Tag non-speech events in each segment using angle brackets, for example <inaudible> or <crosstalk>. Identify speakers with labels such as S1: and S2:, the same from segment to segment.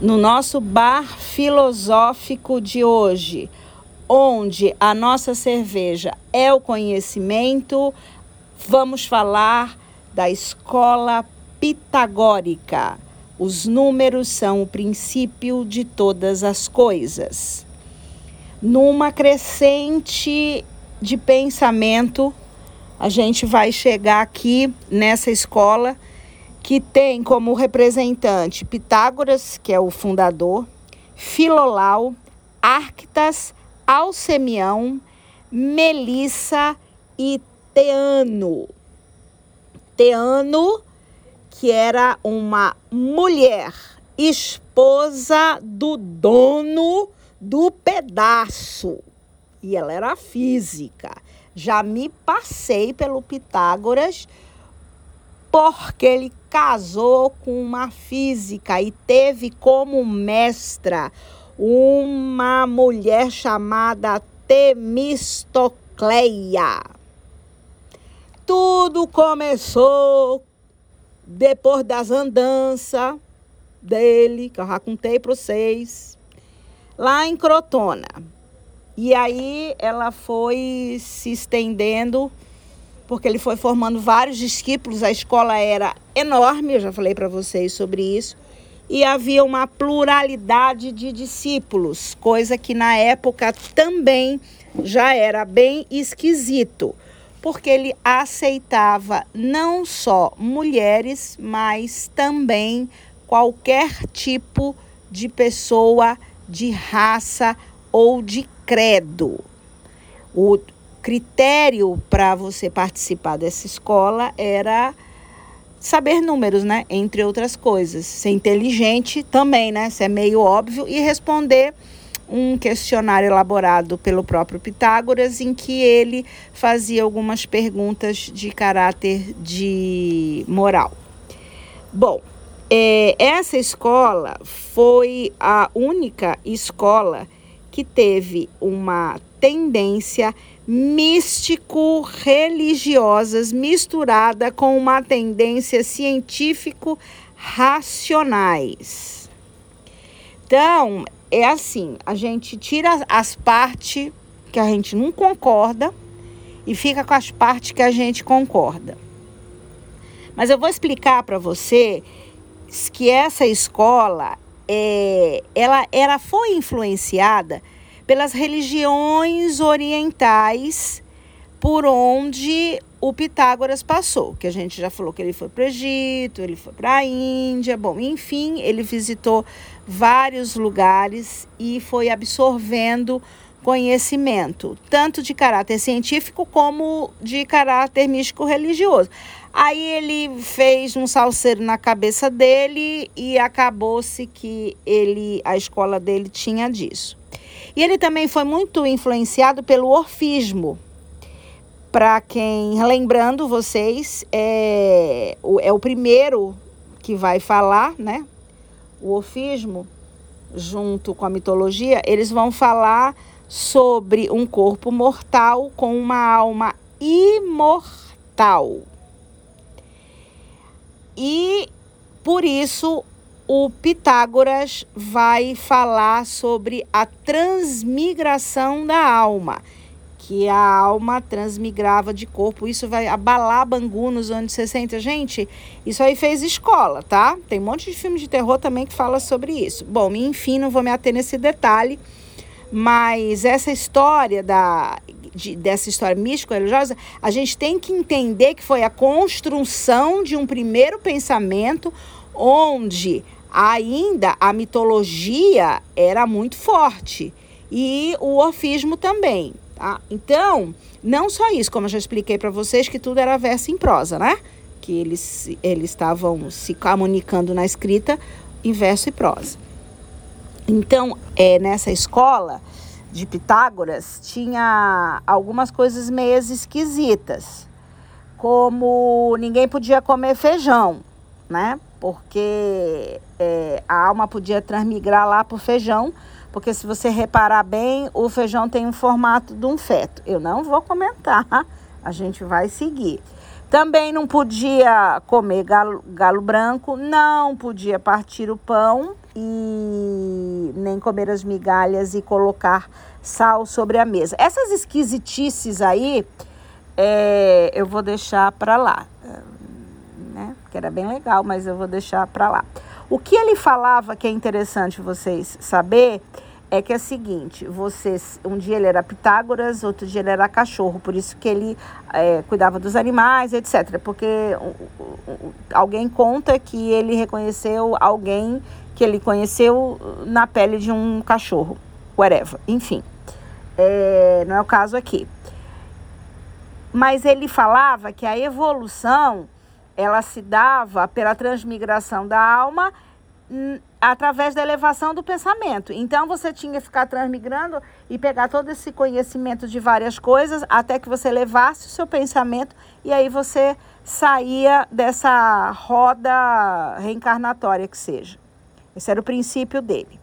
S1: no nosso bar filosófico de hoje, onde a nossa cerveja é o conhecimento, vamos falar da escola pitagórica. Os números são o princípio de todas as coisas. Numa crescente de pensamento, a gente vai chegar aqui nessa escola que tem como representante Pitágoras, que é o fundador, Filolau, Arctas, Alcemião, Melissa e Teano. Teano, que era uma mulher, esposa do dono do pedaço. E ela era física. Já me passei pelo Pitágoras porque ele casou com uma física e teve como mestra uma mulher chamada Temistocleia. Tudo começou depois das andanças dele, que eu já contei para vocês, lá em Crotona. E aí ela foi se estendendo, porque ele foi formando vários discípulos, a escola era enorme, eu já falei para vocês sobre isso, e havia uma pluralidade de discípulos, coisa que na época também já era bem esquisito, porque ele aceitava não só mulheres, mas também qualquer tipo de pessoa de raça ou de credo. O critério para você participar dessa escola era saber números, né? Entre outras coisas. Ser inteligente também, né? Isso é meio óbvio. E responder um questionário elaborado pelo próprio Pitágoras, em que ele fazia algumas perguntas de caráter de moral. Bom, é, essa escola foi a única escola que teve uma tendência místico-religiosas misturada com uma tendência científico-racionais. Então, é assim, a gente tira as partes que a gente não concorda e fica com as partes que a gente concorda. Mas eu vou explicar para você que essa escola é, ela, ela foi influenciada pelas religiões orientais por onde o Pitágoras passou, que a gente já falou que ele foi para o Egito, ele foi para a Índia, bom, enfim, ele visitou vários lugares e foi absorvendo conhecimento, tanto de caráter científico como de caráter místico religioso. Aí ele fez um salseiro na cabeça dele e acabou-se que ele a escola dele tinha disso. E ele também foi muito influenciado pelo orfismo. Para quem, lembrando vocês, é, é o primeiro que vai falar, né? O orfismo, junto com a mitologia, eles vão falar sobre um corpo mortal com uma alma imortal. E por isso o Pitágoras vai falar sobre a transmigração da alma, que a alma transmigrava de corpo. Isso vai abalar Bangu nos anos 60. Gente, isso aí fez escola, tá? Tem um monte de filme de terror também que fala sobre isso. Bom, enfim, não vou me ater nesse detalhe, mas essa história da de, dessa história místico-religiosa, a gente tem que entender que foi a construção de um primeiro pensamento onde ainda a mitologia era muito forte e o orfismo também. Tá? Então, não só isso, como eu já expliquei para vocês, que tudo era verso em prosa, né? Que eles, eles estavam se comunicando na escrita em verso e prosa. Então, é, nessa escola, de Pitágoras tinha algumas coisas meio esquisitas, como ninguém podia comer feijão, né? Porque é, a alma podia transmigrar lá para o feijão, porque se você reparar bem, o feijão tem um formato de um feto. Eu não vou comentar, a gente vai seguir. Também não podia comer galo, galo branco, não podia partir o pão e nem comer as migalhas e colocar sal sobre a mesa. Essas esquisitices aí, é, eu vou deixar para lá, né? Que era bem legal, mas eu vou deixar para lá. O que ele falava que é interessante vocês saber é que é o seguinte, vocês, um dia ele era Pitágoras, outro dia ele era cachorro, por isso que ele é, cuidava dos animais, etc. Porque alguém conta que ele reconheceu alguém que ele conheceu na pele de um cachorro, whatever, enfim. É, não é o caso aqui. Mas ele falava que a evolução ela se dava pela transmigração da alma através da elevação do pensamento. Então você tinha que ficar transmigrando e pegar todo esse conhecimento de várias coisas até que você levasse o seu pensamento e aí você saía dessa roda reencarnatória que seja. Esse era o princípio dele.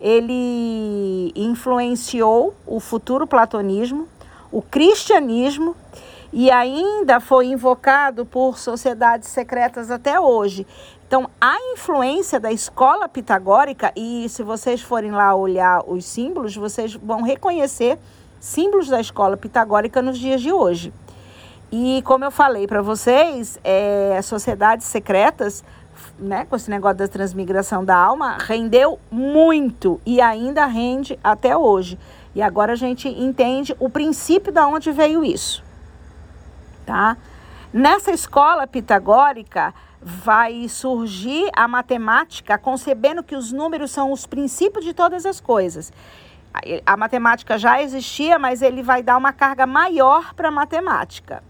S1: Ele influenciou o futuro platonismo, o cristianismo e ainda foi invocado por sociedades secretas até hoje. Então, a influência da escola pitagórica, e se vocês forem lá olhar os símbolos, vocês vão reconhecer símbolos da escola pitagórica nos dias de hoje. E como eu falei para vocês, é, sociedades secretas, né, com esse negócio da transmigração da alma, rendeu muito e ainda rende até hoje. E agora a gente entende o princípio da onde veio isso, tá? Nessa escola pitagórica, vai surgir a matemática concebendo que os números são os princípios de todas as coisas. A matemática já existia, mas ele vai dar uma carga maior para a matemática.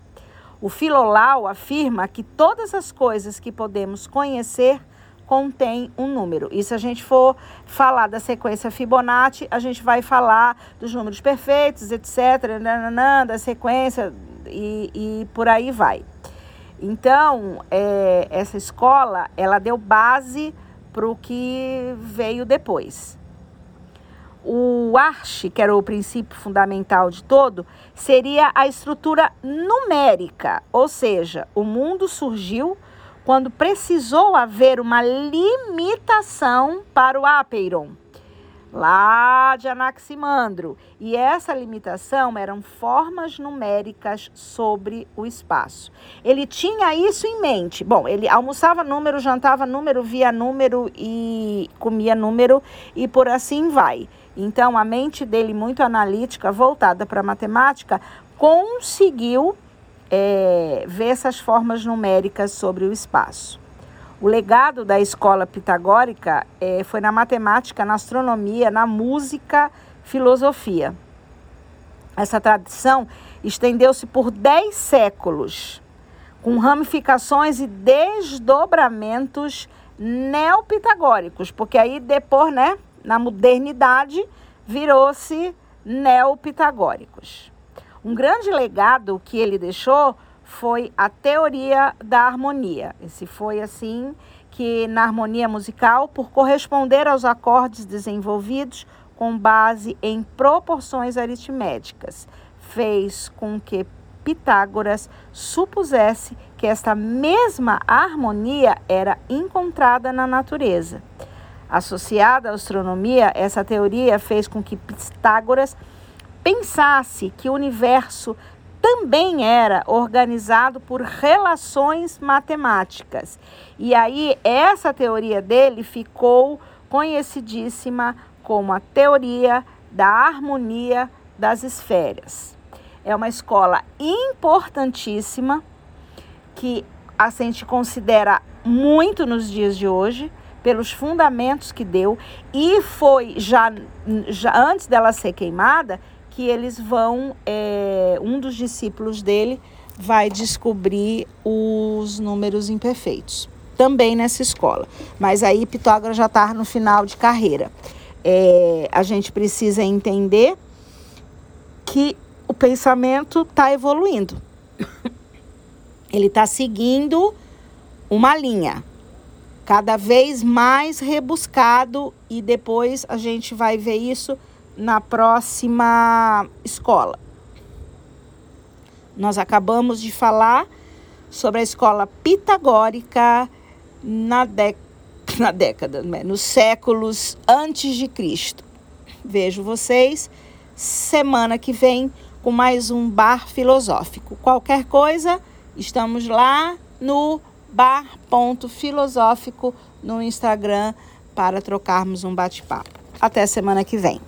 S1: O Filolau afirma que todas as coisas que podemos conhecer contém um número. E se a gente for falar da sequência Fibonacci, a gente vai falar dos números perfeitos, etc., da sequência e, e por aí vai. Então, é, essa escola, ela deu base para o que veio depois. O Arche, que era o princípio fundamental de todo, seria a estrutura numérica, ou seja, o mundo surgiu quando precisou haver uma limitação para o Apeiron lá de Anaximandro. E essa limitação eram formas numéricas sobre o espaço. Ele tinha isso em mente. Bom, ele almoçava número, jantava número, via número e comia número e por assim vai. Então, a mente dele, muito analítica, voltada para a matemática, conseguiu é, ver essas formas numéricas sobre o espaço. O legado da escola pitagórica é, foi na matemática, na astronomia, na música, filosofia. Essa tradição estendeu-se por dez séculos, com ramificações e desdobramentos neopitagóricos, porque aí depois, né, na modernidade, virou-se neopitagóricos. Um grande legado que ele deixou foi a teoria da harmonia. Esse foi assim que na harmonia musical, por corresponder aos acordes desenvolvidos com base em proporções aritméticas, fez com que Pitágoras supusesse que esta mesma harmonia era encontrada na natureza. Associada à astronomia, essa teoria fez com que Pitágoras pensasse que o universo também era organizado por relações matemáticas. E aí, essa teoria dele ficou conhecidíssima como a teoria da harmonia das esferas. É uma escola importantíssima que a gente considera muito nos dias de hoje pelos fundamentos que deu e foi já, já antes dela ser queimada que eles vão, é, um dos discípulos dele vai descobrir os números imperfeitos, também nessa escola. Mas aí Pitágoras já está no final de carreira. É, a gente precisa entender que o pensamento está evoluindo. Ele está seguindo uma linha cada vez mais rebuscado e depois a gente vai ver isso na próxima escola. Nós acabamos de falar sobre a escola pitagórica na, <laughs> na década, né? nos séculos antes de Cristo. Vejo vocês semana que vem com mais um bar filosófico. Qualquer coisa, estamos lá no bar.filosófico no Instagram para trocarmos um bate-papo. Até semana que vem.